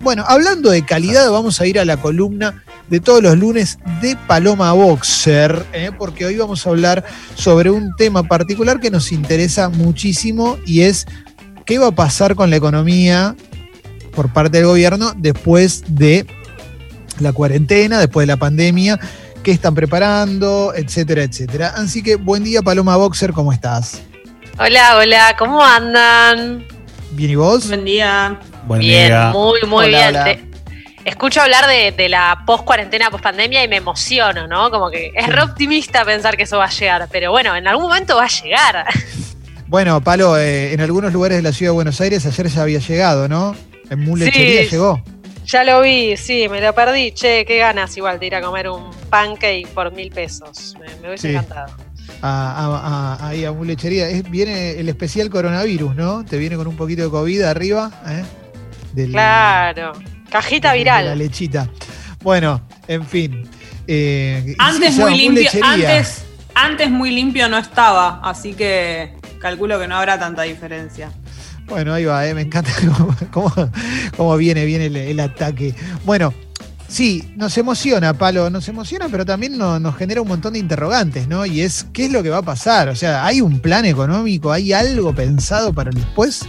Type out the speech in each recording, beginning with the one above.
Bueno, hablando de calidad, vamos a ir a la columna de todos los lunes de Paloma Boxer, ¿eh? porque hoy vamos a hablar sobre un tema particular que nos interesa muchísimo y es qué va a pasar con la economía por parte del gobierno después de la cuarentena, después de la pandemia, qué están preparando, etcétera, etcétera. Así que buen día Paloma Boxer, ¿cómo estás? Hola, hola, ¿cómo andan? Bien, ¿y vos? Buen día. Buen bien, muy, muy bien. escucho hablar de, la post-cuarentena, post-pandemia y me emociono, ¿no? Como que es re optimista pensar que eso va a llegar, pero bueno, en algún momento va a llegar. Bueno, Palo, eh, en algunos lugares de la ciudad de Buenos Aires ayer ya había llegado, ¿no? En Mulechería llegó. Ya lo vi, sí, me lo perdí. Che, qué ganas igual de ir a comer un pancake por mil pesos. Me, hubiese encantado ahí a mulechería. viene el especial coronavirus, ¿no? Te viene con un poquito de COVID arriba. ¿eh? Claro, cajita viral. la lechita. Bueno, en fin. Eh, antes muy limpio, antes, antes muy limpio no estaba, así que calculo que no habrá tanta diferencia. Bueno, ahí va, ¿eh? me encanta cómo, viene, viene el ataque. Bueno, Sí, nos emociona, Palo, nos emociona, pero también nos, genera un montón de interrogantes, ¿no? Y es, ¿qué es lo que va a pasar? O sea, ¿hay un plan económico? ¿Hay algo pensado para el después?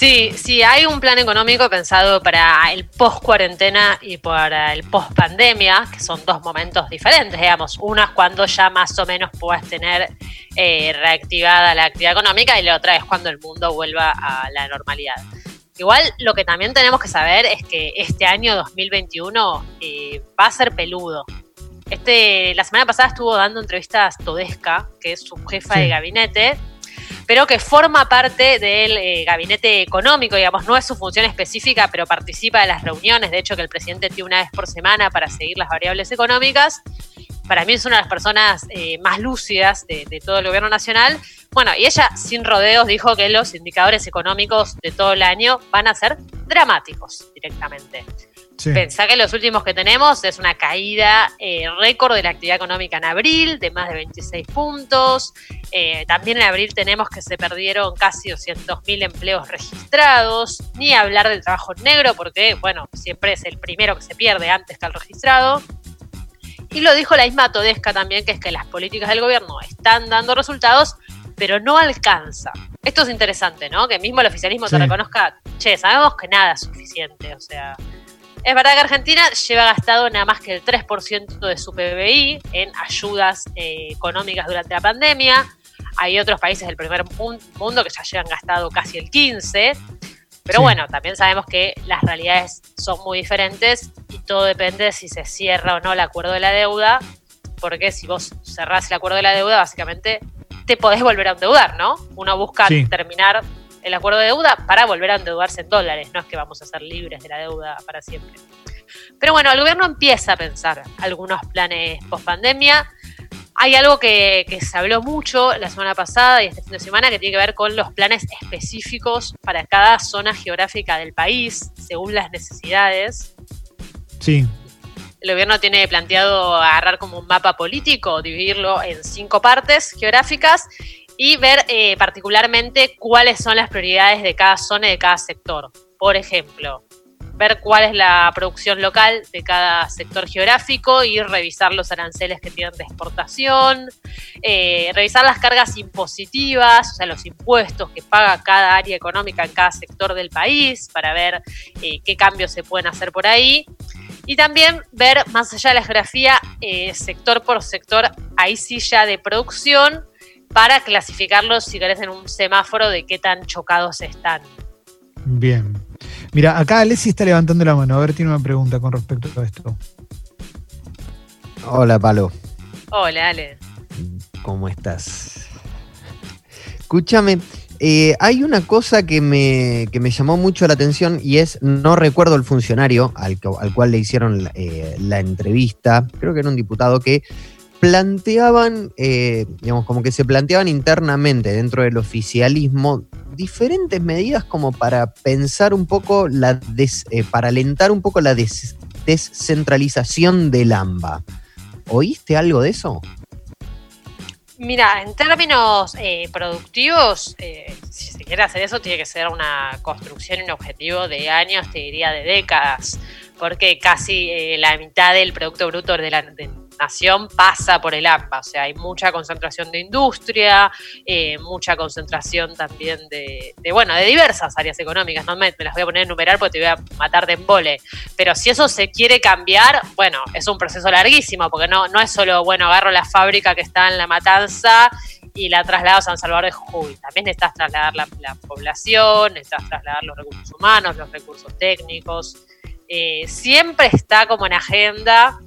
Sí, sí, hay un plan económico pensado para el post-cuarentena y para el post-pandemia, que son dos momentos diferentes, digamos. Uno es cuando ya más o menos puedas tener eh, reactivada la actividad económica y la otra es cuando el mundo vuelva a la normalidad. Igual lo que también tenemos que saber es que este año 2021 eh, va a ser peludo. Este, la semana pasada estuvo dando entrevistas Todesca, que es su jefa de gabinete, pero que forma parte del eh, gabinete económico, digamos, no es su función específica, pero participa de las reuniones, de hecho que el presidente tiene una vez por semana para seguir las variables económicas. Para mí es una de las personas eh, más lúcidas de todo el gobierno nacional bueno, y ella sin rodeos dijo que los indicadores económicos de todo el año van a ser dramáticos directamente. Pensá que los últimos que tenemos es una caída eh, récord de la actividad económica en abril, de más de 26 puntos. Eh, también en abril tenemos que se perdieron casi 200.000 empleos registrados. Ni hablar del trabajo negro, porque, bueno, siempre es el primero que se pierde antes que el registrado. Y lo dijo la misma Todesca también, que es que las políticas del gobierno están dando resultados, pero no alcanza. Esto es interesante, ¿no? Que mismo el oficialismo te reconozca, che, sabemos que nada es suficiente, o sea... Es verdad que Argentina lleva gastado nada más que el 3% de su PBI en ayudas eh, económicas durante la pandemia. Hay otros países del primer mundo que ya llevan gastado casi el 15%. Pero bueno, también sabemos que las realidades son muy diferentes y todo depende de si se cierra o no el acuerdo de la deuda, porque si vos cerrás el acuerdo de la deuda, básicamente te podés volver a endeudar, ¿no? Uno busca terminar el acuerdo de deuda para volver a endeudarse en dólares, no es que vamos a ser libres de la deuda para siempre. Pero bueno, el gobierno empieza a pensar algunos planes post pandemia. Hay algo que, que, se habló mucho la semana pasada y este fin de semana que tiene que ver con los planes específicos para cada zona geográfica del país, según las necesidades. Sí el gobierno tiene planteado agarrar como un mapa político, dividirlo en cinco partes geográficas y ver eh, particularmente cuáles son las prioridades de cada zona y de cada sector. Por ejemplo, ver cuál es la producción local de cada sector geográfico y revisar los aranceles que tienen de exportación, eh, revisar las cargas impositivas, o sea, los impuestos que paga cada área económica en cada sector del país para ver eh, qué cambios se pueden hacer por ahí y también ver más allá de la geografía, sector por sector, ahí sí ya de producción, para clasificarlos, si querés, en un semáforo de qué tan chocados están. Bien. Mira, acá Alessi está levantando la mano. A ver, tiene una pregunta con respecto a esto. Hola, Palo. Hola, Ale. ¿Cómo estás? Escúchame, eh, hay una cosa que me, llamó mucho la atención y es, no recuerdo el funcionario al, cual le hicieron eh, la entrevista, creo que era un diputado que planteaban, eh, digamos, como que se planteaban internamente dentro del oficialismo diferentes medidas como para pensar un poco, la para alentar un poco la descentralización del AMBA. ¿Oíste algo de eso? Mira, en términos eh, productivos, eh, si se quiere hacer eso, tiene que ser una construcción un objetivo de años, te diría de décadas, porque casi eh, la mitad del Producto Bruto de la nación pasa por el AMPA, o sea, hay mucha concentración de industria, eh, mucha concentración también de, bueno, de diversas áreas económicas, no me, las voy a poner a enumerar porque te voy a matar de embole, pero si eso se quiere cambiar, bueno, es un proceso larguísimo, porque no, no es solo, bueno, agarro la fábrica que está en La Matanza y la traslado a San Salvador de Jujuy. También necesitas trasladar la, población, necesitas trasladar los recursos humanos, los recursos técnicos. Eh, siempre está como en agenda.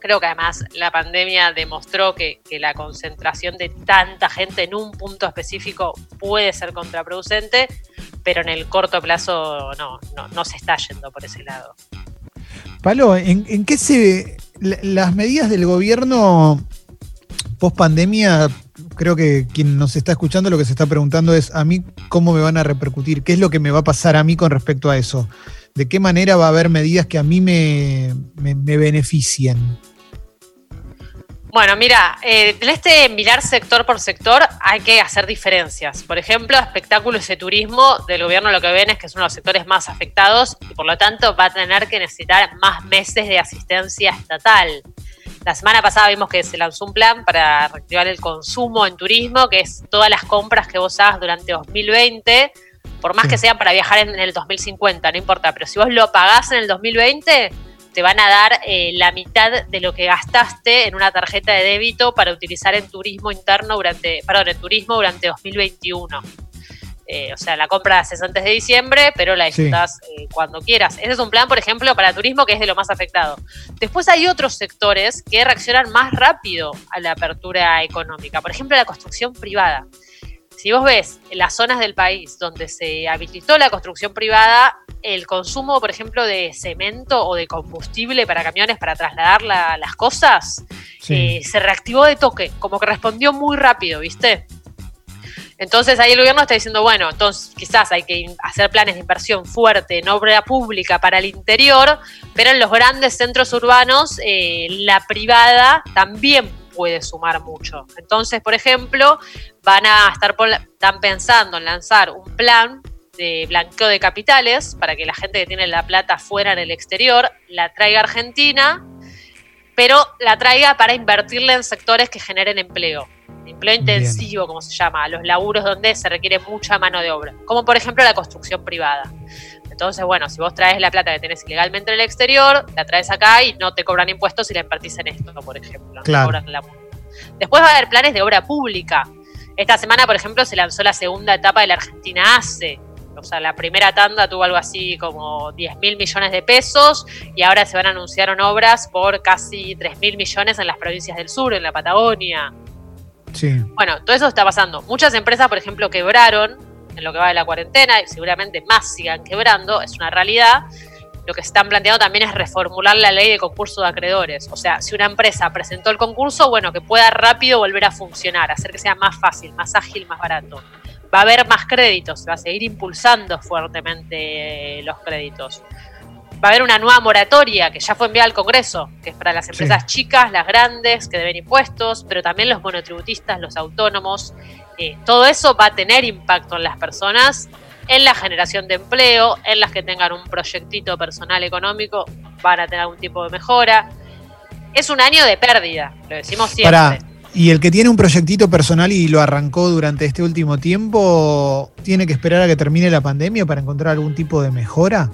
Creo que además la pandemia demostró que, la concentración de tanta gente en un punto específico puede ser contraproducente, pero en el corto plazo no, no, se está yendo por ese lado. Palo, ¿en, qué se... las medidas del gobierno post pandemia creo que quien nos está escuchando lo que se está preguntando es a mí cómo me van a repercutir, qué es lo que me va a pasar a mí con respecto a eso, de qué manera va a haber medidas que a mí me, beneficien. Bueno, mira, eh, en este mirar sector por sector hay que hacer diferencias. Por ejemplo, espectáculos y turismo del gobierno lo que ven es que son los sectores más afectados y por lo tanto va a tener que necesitar más meses de asistencia estatal. La semana pasada vimos que se lanzó un plan para reactivar el consumo en turismo, que es todas las compras que vos hagas durante 2020, por más que sean para viajar en el 2050, no importa, pero si vos lo pagás en el 2020, te van a dar eh, la mitad de lo que gastaste en una tarjeta de débito para utilizar en turismo interno durante, perdón, en turismo durante 2021. Eh, o sea, la compra haces antes de diciembre, pero la disfrutas eh, cuando quieras. Ese es un plan, por ejemplo, para turismo que es de lo más afectado. Después hay otros sectores que reaccionan más rápido a la apertura económica. Por ejemplo, la construcción privada. Si vos ves las zonas del país donde se habilitó la construcción privada, el consumo, por ejemplo, de cemento o de combustible para camiones para trasladar las cosas, eh, se reactivó de toque, como que respondió muy rápido, ¿viste? Entonces ahí el gobierno está diciendo, bueno, entonces quizás hay que hacer planes de inversión fuerte en obra pública para el interior, pero en los grandes centros urbanos eh, la privada también puede sumar mucho. Entonces, por ejemplo, van a estar están pensando en lanzar un plan de blanqueo de capitales para que la gente que tiene la plata fuera en el exterior la traiga a Argentina, pero la traiga para invertirle en sectores que generen empleo empleo intensivo, como se llama, los laburos donde se requiere mucha mano de obra, como por ejemplo la construcción privada. Entonces, bueno, si vos traes la plata que tenés ilegalmente en el exterior, la traes acá y no te cobran impuestos si la invertís en esto, por ejemplo. Después va a haber planes de obra pública. Esta semana, por ejemplo, se lanzó la segunda etapa de la Argentina ACE. O sea, la primera tanda tuvo algo así como 10 mil millones de pesos y ahora se van a anunciar obras por casi 3 mil millones en las provincias del sur, en la Patagonia. Bueno, todo eso está pasando. Muchas empresas, por ejemplo, quebraron en lo que va de la cuarentena y seguramente más sigan quebrando, es una realidad. Lo que están planteando también es reformular la ley de concurso de acreedores. O sea, si una empresa presentó el concurso, bueno, que pueda rápido volver a funcionar, hacer que sea más fácil, más ágil, más barato. Va a haber más créditos, va a seguir impulsando fuertemente los créditos va a haber una nueva moratoria que ya fue enviada al Congreso, que es para las empresas chicas, las grandes, que deben impuestos, pero también los monotributistas, los autónomos. Eh, todo eso va a tener impacto en las personas, en la generación de empleo, en las que tengan un proyectito personal económico, van a tener algún tipo de mejora. Es un año de pérdida, lo decimos siempre. ¿Y el que tiene un proyectito personal y lo arrancó durante este último tiempo, tiene que esperar a que termine la pandemia para encontrar algún tipo de mejora?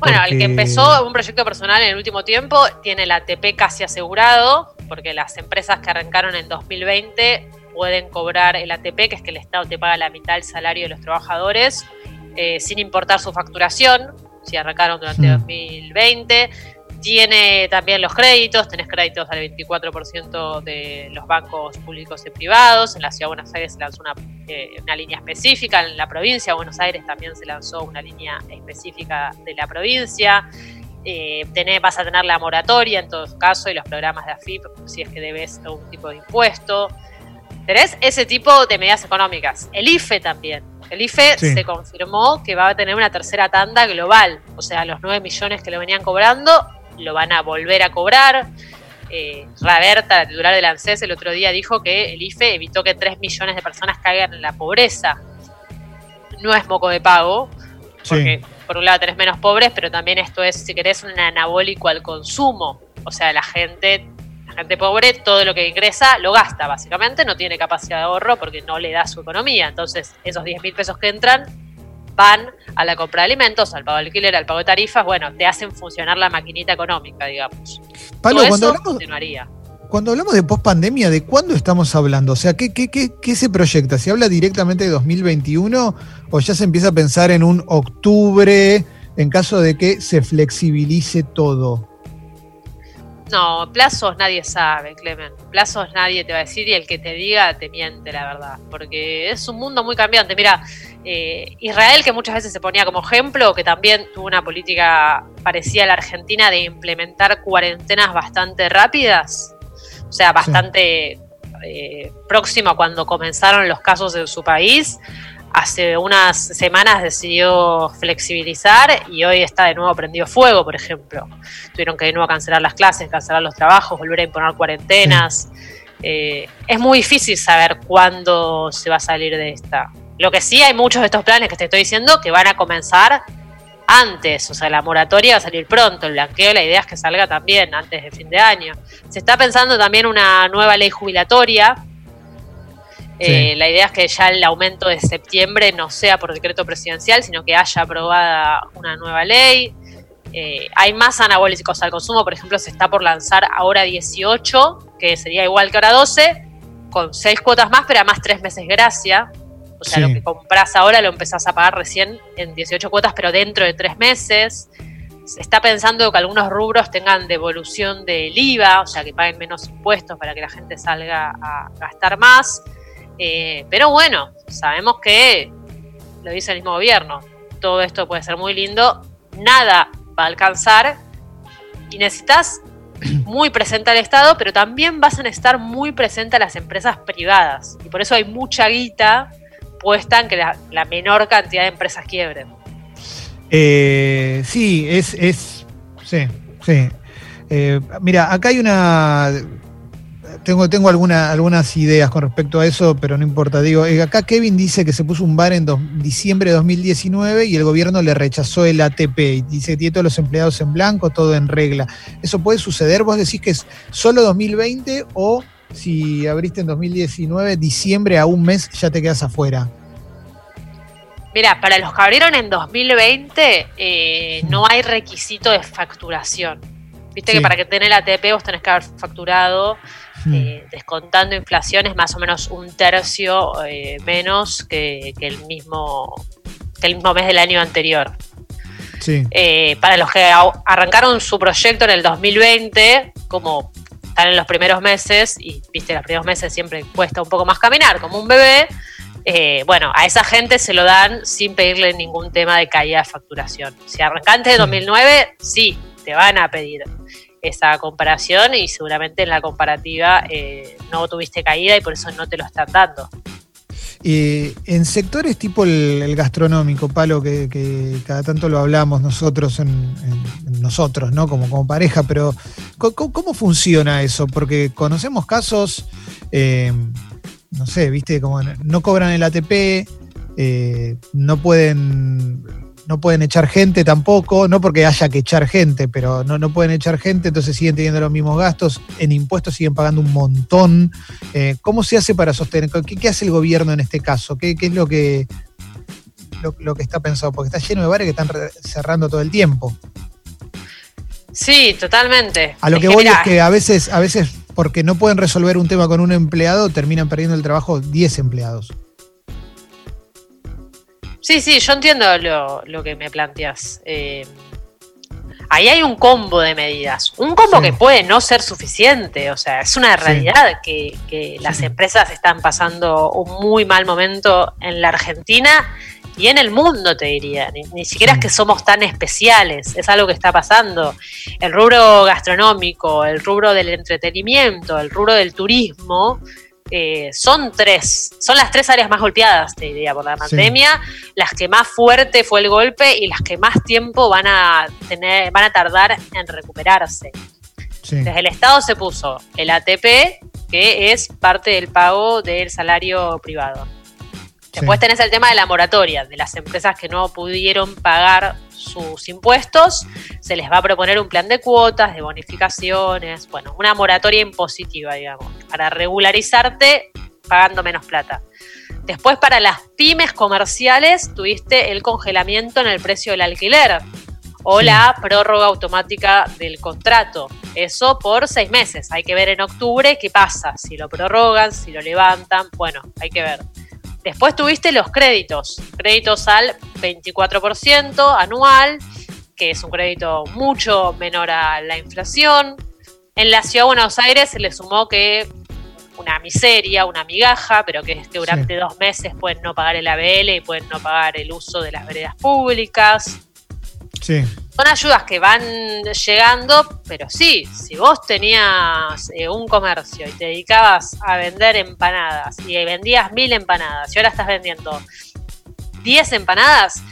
Bueno, el que empezó un proyecto personal en el último tiempo tiene el ATP casi asegurado, porque las empresas que arrancaron en 2020 pueden cobrar el ATP, que es que el Estado te paga la mitad del salario de los trabajadores, eh, sin importar su facturación, si arrancaron durante 2020. Hmm tiene también los créditos, tenés créditos al 24% de los bancos públicos y privados, en la Ciudad de Buenos Aires se lanzó una, eh, una, línea específica, en la provincia de Buenos Aires también se lanzó una línea específica de la provincia, eh, tenés, vas a tener la moratoria en todo caso y los programas de AFIP si es que debes algún tipo de impuesto. Tenés ese tipo de medidas económicas. El IFE también. El IFE se confirmó que va a tener una tercera tanda global, o sea, los 9 millones que lo venían cobrando lo van a volver a cobrar. Eh, Raberta, la titular del ANSES, el otro día dijo que el IFE evitó que 3 millones de personas caigan en la pobreza. no es moco de pago, porque por un lado tenés menos pobres, pero también esto es, si querés, un anabólico al consumo. O sea, la gente, la gente pobre, todo lo que ingresa lo gasta, básicamente, no tiene capacidad de ahorro porque no le da su economía. Entonces, esos 10 mil pesos que entran van a la compra de alimentos, al pago de alquiler, al pago de tarifas, bueno, te hacen funcionar la maquinita económica, digamos. Pablo, cuando hablamos, Cuando hablamos de pospandemia, ¿de cuándo estamos hablando? O sea, ¿qué, qué, qué, qué se proyecta? ¿Se habla directamente de 2021 o ya se empieza a pensar en un octubre en caso de que se flexibilice todo? No, plazos nadie sabe, Clemen. Plazos nadie te va a decir y el que te diga te miente, la verdad. Porque es un mundo muy cambiante. Mira, eh, Israel, que muchas veces se ponía como ejemplo, que también tuvo una política parecida a la Argentina de implementar cuarentenas bastante rápidas, o sea, bastante eh, próximo a cuando comenzaron los casos en su país hace unas semanas decidió flexibilizar y hoy está de nuevo prendido fuego, por ejemplo. Tuvieron que de nuevo cancelar las clases, cancelar los trabajos, volver a imponer cuarentenas. Eh, es muy difícil saber cuándo se va a salir de esta. Lo que sí hay muchos de estos planes que te estoy diciendo que van a comenzar antes, o sea, la moratoria va a salir pronto, el blanqueo, la idea es que salga también antes de fin de año. Se está pensando también una nueva ley jubilatoria eh, la idea es que ya el aumento de septiembre no sea por decreto presidencial, sino que haya aprobada una nueva ley. Eh, hay más anabólicos al consumo, por ejemplo, se está por lanzar ahora 18, que sería igual que ahora 12, con 6 cuotas más, pero además 3 meses gracia. O sea, lo que compras ahora lo empezás a pagar recién en 18 cuotas, pero dentro de 3 meses. Se está pensando que algunos rubros tengan devolución del IVA, o sea, que paguen menos impuestos para que la gente salga a gastar más. Eh, pero bueno, sabemos que, lo dice el mismo gobierno, todo esto puede ser muy lindo, nada va a alcanzar y necesitas muy presente al Estado, pero también vas a estar muy presente a las empresas privadas. Y por eso hay mucha guita puesta en que la, menor cantidad de empresas quiebren. Eh, sí, es, es, sí, sí. Eh, mira, acá hay una, tengo, tengo algunas ideas con respecto a eso, pero no importa. Digo, eh, acá Kevin dice que se puso un bar en diciembre de 2019 y el gobierno le rechazó el ATP. Y dice que tiene todos los empleados en blanco, todo en regla. ¿Eso puede suceder? ¿Vos decís que es solo 2020 o si abriste en 2019, diciembre a un mes ya te quedas afuera? Mira, para los que abrieron en 2020 eh, no hay requisito de facturación. Viste que para que tenga el ATP vos tenés que haber facturado. Eh, descontando inflación es más o menos un tercio eh, menos que, el mismo, el mismo mes del año anterior. Eh, para los que arrancaron su proyecto en el 2020, como están en los primeros meses, y viste, los primeros meses siempre cuesta un poco más caminar, como un bebé, bueno, a esa gente se lo dan sin pedirle ningún tema de caída de facturación. Si arrancaste de 2009, sí, te van a pedir esa comparación y seguramente en la comparativa eh, no tuviste caída y por eso no te lo están dando. en sectores tipo el, gastronómico, Palo, que, cada tanto lo hablamos nosotros, en, nosotros, ¿no? Como, como pareja, pero ¿cómo, funciona eso? Porque conocemos casos, eh, no sé, viste, como no cobran el ATP, eh, no pueden no pueden echar gente tampoco, no porque haya que echar gente, pero no, no pueden echar gente, entonces siguen teniendo los mismos gastos, en impuestos siguen pagando un montón. Eh, ¿Cómo se hace para sostener? ¿Qué, hace el gobierno en este caso? ¿Qué, es lo que, lo, que está pensado? Porque está lleno de bares que están cerrando todo el tiempo. Sí, totalmente. A lo que, voy es que a veces, a veces, porque no pueden resolver un tema con un empleado, terminan perdiendo el trabajo 10 empleados. Sí, sí, yo entiendo lo, que me planteas. Eh, ahí hay un combo de medidas. Un combo que puede no ser suficiente. O sea, es una realidad que, las empresas están pasando un muy mal momento en la Argentina y en el mundo, te diría. Ni, siquiera es que somos tan especiales, es algo que está pasando. El rubro gastronómico, el rubro del entretenimiento, el rubro del turismo eh, son tres, son las tres áreas más golpeadas, te diría, por la pandemia, las que más fuerte fue el golpe y las que más tiempo van a tener, van a tardar en recuperarse. Desde el Estado se puso el ATP, que es parte del pago del salario privado. Después tenés el tema de la moratoria, de las empresas que no pudieron pagar sus impuestos, se les va a proponer un plan de cuotas, de bonificaciones, bueno, una moratoria impositiva, digamos, para regularizarte pagando menos plata. Después para las pymes comerciales tuviste el congelamiento en el precio del alquiler o la prórroga automática del contrato. Eso por seis meses. Hay que ver en octubre qué pasa, si lo prorrogan, si lo levantan. Bueno, hay que ver. Después tuviste los créditos, créditos al 24% anual, que es un crédito mucho menor a la inflación. En la ciudad de Buenos Aires se le sumó que una miseria, una migaja, pero que, que durante dos meses pueden no pagar el ABL y pueden no pagar el uso de las veredas públicas. Sí. Son ayudas que van llegando, pero sí, si vos tenías eh, un comercio y te dedicabas a vender empanadas y vendías mil empanadas y ahora estás vendiendo diez empanadas,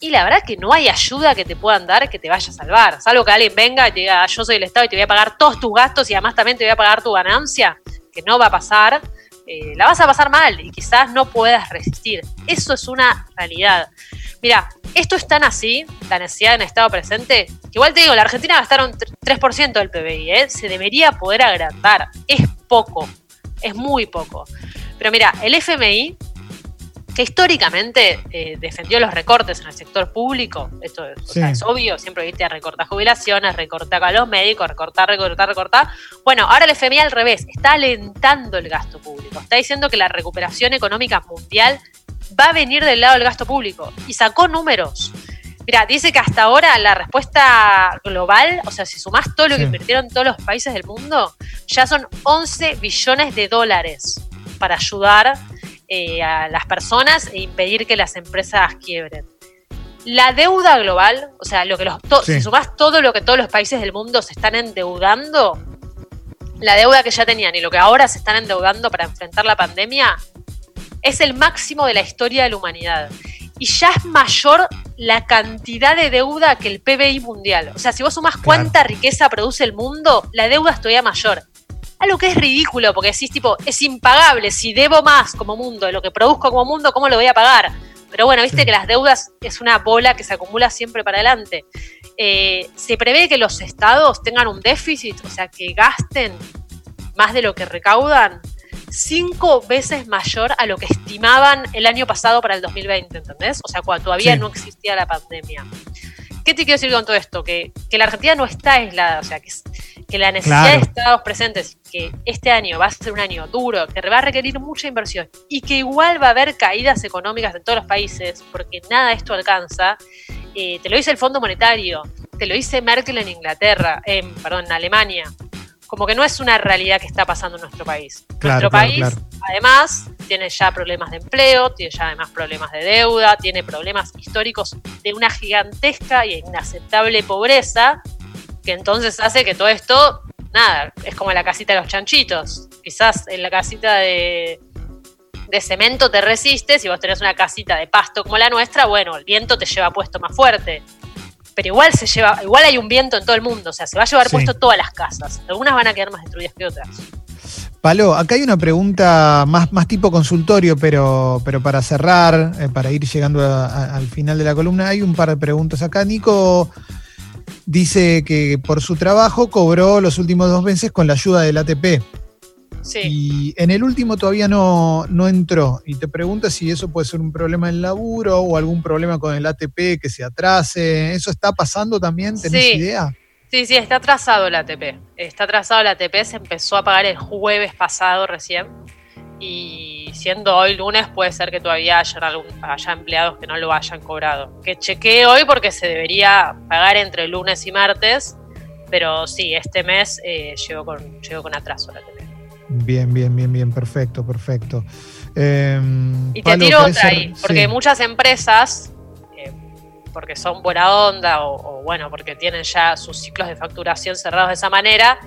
y la verdad que no hay ayuda que te puedan dar que te vaya a salvar. Salvo que alguien venga y te diga, yo soy el Estado y te voy a pagar todos tus gastos y además también te voy a pagar tu ganancia, que no va a pasar. Eh, la vas a pasar mal y quizás no puedas resistir. Eso es una realidad. Mira, esto es tan así, la necesidad en estado presente, que igual te digo, la Argentina gastaron 3% del PBI, ¿eh? se debería poder agrandar. Es poco, es muy poco. Pero mira, el FMI, que históricamente eh, defendió los recortes en el sector público, esto es obvio, siempre viste a recortar jubilaciones, recortar a los médicos, recortar, recortar, recortar. Bueno, ahora el FMI al revés, está alentando el gasto público, está diciendo que la recuperación económica mundial va a venir del lado del gasto público. Y sacó números. Mira, dice que hasta ahora la respuesta global, o sea, si sumás todo lo que invirtieron todos los países del mundo, ya son 11 billones de dólares para ayudar eh, a las personas e impedir que las empresas quiebren. La deuda global, o sea, lo que los si sumás todo lo que todos los países del mundo se están endeudando, la deuda que ya tenían y lo que ahora se están endeudando para enfrentar la pandemia, es el máximo de la historia de la humanidad. Y ya es mayor la cantidad de deuda que el PBI mundial. O sea, si vos sumás cuánta riqueza produce el mundo, la deuda es todavía mayor. Algo que es ridículo, porque decís, tipo, es impagable. Si debo más como mundo de lo que produzco como mundo, ¿cómo lo voy a pagar? Pero bueno, viste que las deudas es una bola que se acumula siempre para adelante. Eh, se prevé que los estados tengan un déficit, o sea, que gasten más de lo que recaudan cinco veces mayor a lo que estimaban el año pasado para el 2020, ¿entendés? O sea, cuando todavía no existía la pandemia. ¿Qué te quiero decir con todo esto? Que, la Argentina no está aislada, o sea, que, que la necesidad de estados presentes, que este año va a ser un año duro, que va a requerir mucha inversión y que igual va a haber caídas económicas en todos los países, porque nada de esto alcanza, eh, te lo dice el Fondo Monetario, te lo dice Merkel en Inglaterra, en, perdón, en Alemania, como que no es una realidad que está pasando en nuestro país. nuestro país, además, tiene ya problemas de empleo, tiene ya además problemas de deuda, tiene problemas históricos de una gigantesca e inaceptable pobreza, que entonces hace que todo esto, nada, es como la casita de los chanchitos. Quizás en la casita de, de cemento te resistes, si vos tenés una casita de pasto como la nuestra, bueno, el viento te lleva puesto más fuerte pero igual se lleva, igual hay un viento en todo el mundo, o sea, se va a llevar puesto todas las casas. Algunas van a quedar más destruidas que otras. Palo, acá hay una pregunta más, más tipo consultorio, pero, pero para cerrar, eh, para ir llegando al final de la columna, hay un par de preguntas acá. Nico dice que por su trabajo cobró los últimos dos meses con la ayuda del ATP. Y en el último todavía no, no entró. Y te pregunta si eso puede ser un problema en laburo o algún problema con el ATP que se atrase. ¿Eso está pasando también? ¿Tenés idea? Sí, sí, está atrasado el ATP. Está atrasado el ATP, se empezó a pagar el jueves pasado recién. Y siendo hoy lunes, puede ser que todavía haya, haya empleados que no lo hayan cobrado. Que chequee hoy porque se debería pagar entre lunes y martes. Pero sí, este mes eh, llegó, con, llegó con atraso el ATP. Bien, bien, bien, bien, perfecto, perfecto. Em, y te tiro otra ahí, porque muchas empresas, eh, porque son buena onda o, bueno, porque tienen ya sus ciclos de facturación cerrados de esa manera,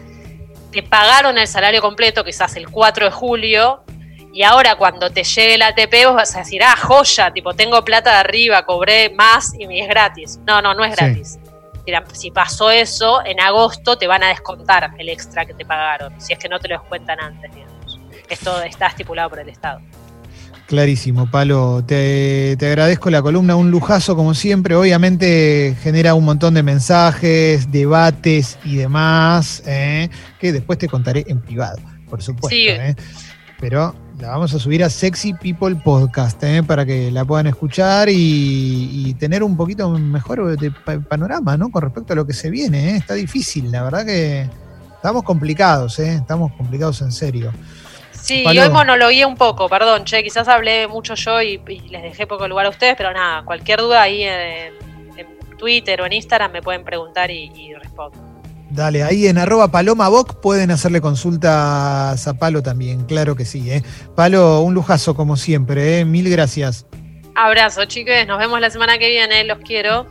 te pagaron el salario completo quizás el 4 de julio y ahora cuando te llegue el ATP vos vas a decir, ah, joya, tipo, tengo plata de arriba, cobré más y es gratis. No, no, no es gratis si pasó eso, en agosto te van a descontar el extra que te pagaron, si es que no te lo descuentan antes, digamos. Esto está estipulado por el Estado. Clarísimo, Palo. Te, agradezco la columna, un lujazo como siempre. Obviamente genera un montón de mensajes, debates y demás, ¿eh? que después te contaré en privado, por supuesto. ¿eh? Pero la vamos a subir a Sexy People Podcast ¿eh? para que la puedan escuchar y, tener un poquito mejor de panorama ¿no? con respecto a lo que se viene. Está difícil, la verdad que estamos complicados, estamos complicados en serio. Sí, y hoy monologué un poco, perdón, che, quizás hablé mucho yo y, les dejé poco lugar a ustedes, pero nada, cualquier duda ahí en, Twitter o en Instagram me pueden preguntar y, respondo. Dale, ahí en arroba paloma pueden hacerle consultas a Palo también, claro que sí. ¿eh? Palo, un lujazo como siempre, ¿eh? mil gracias. Abrazo, chicos, nos vemos la semana que viene, los quiero.